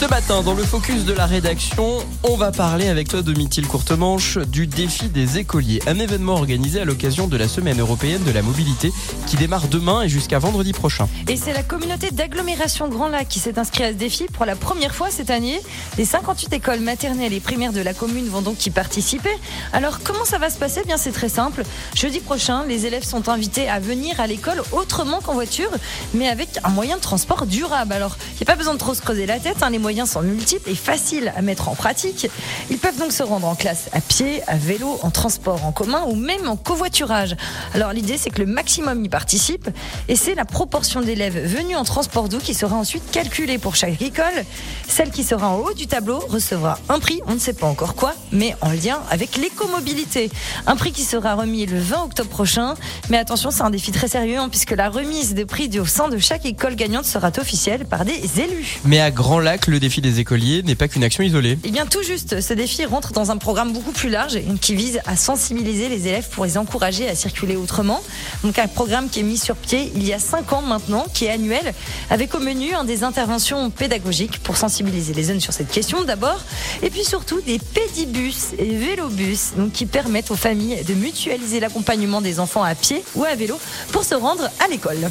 Ce matin, dans le focus de la rédaction, on va parler avec toi, Domitil Courtemanche, du défi des écoliers. Un événement organisé à l'occasion de la Semaine européenne de la mobilité qui démarre demain et jusqu'à vendredi prochain. Et c'est la communauté d'agglomération Grand Lac qui s'est inscrite à ce défi pour la première fois cette année. Les 58 écoles maternelles et primaires de la commune vont donc y participer. Alors, comment ça va se passer? Eh Bien, c'est très simple. Jeudi prochain, les élèves sont invités à venir à l'école autrement qu'en voiture, mais avec un moyen de transport durable. Alors, il n'y a pas besoin de trop se creuser la tête. Hein. Les moyens sont multiples et faciles à mettre en pratique. Ils peuvent donc se rendre en classe à pied, à vélo, en transport en commun ou même en covoiturage. Alors l'idée c'est que le maximum y participe et c'est la proportion d'élèves venus en transport doux qui sera ensuite calculée pour chaque école. Celle qui sera en haut du tableau recevra un prix, on ne sait pas encore quoi, mais en lien avec l'écomobilité. Un prix qui sera remis le 20 octobre prochain. Mais attention, c'est un défi très sérieux hein, puisque la remise de prix au sein de chaque école gagnante sera officielle par des élus. Mais à Grand Lac, le défi des écoliers n'est pas qu'une action isolée. Eh bien tout juste, ce défi rentre dans un programme beaucoup plus large qui vise à sensibiliser les élèves pour les encourager à circuler autrement. Donc un programme qui est mis sur pied il y a 5 ans maintenant, qui est annuel, avec au menu des interventions pédagogiques pour sensibiliser les jeunes sur cette question d'abord, et puis surtout des pédibus et vélobus donc qui permettent aux familles de mutualiser l'accompagnement des enfants à pied ou à vélo pour se rendre à l'école.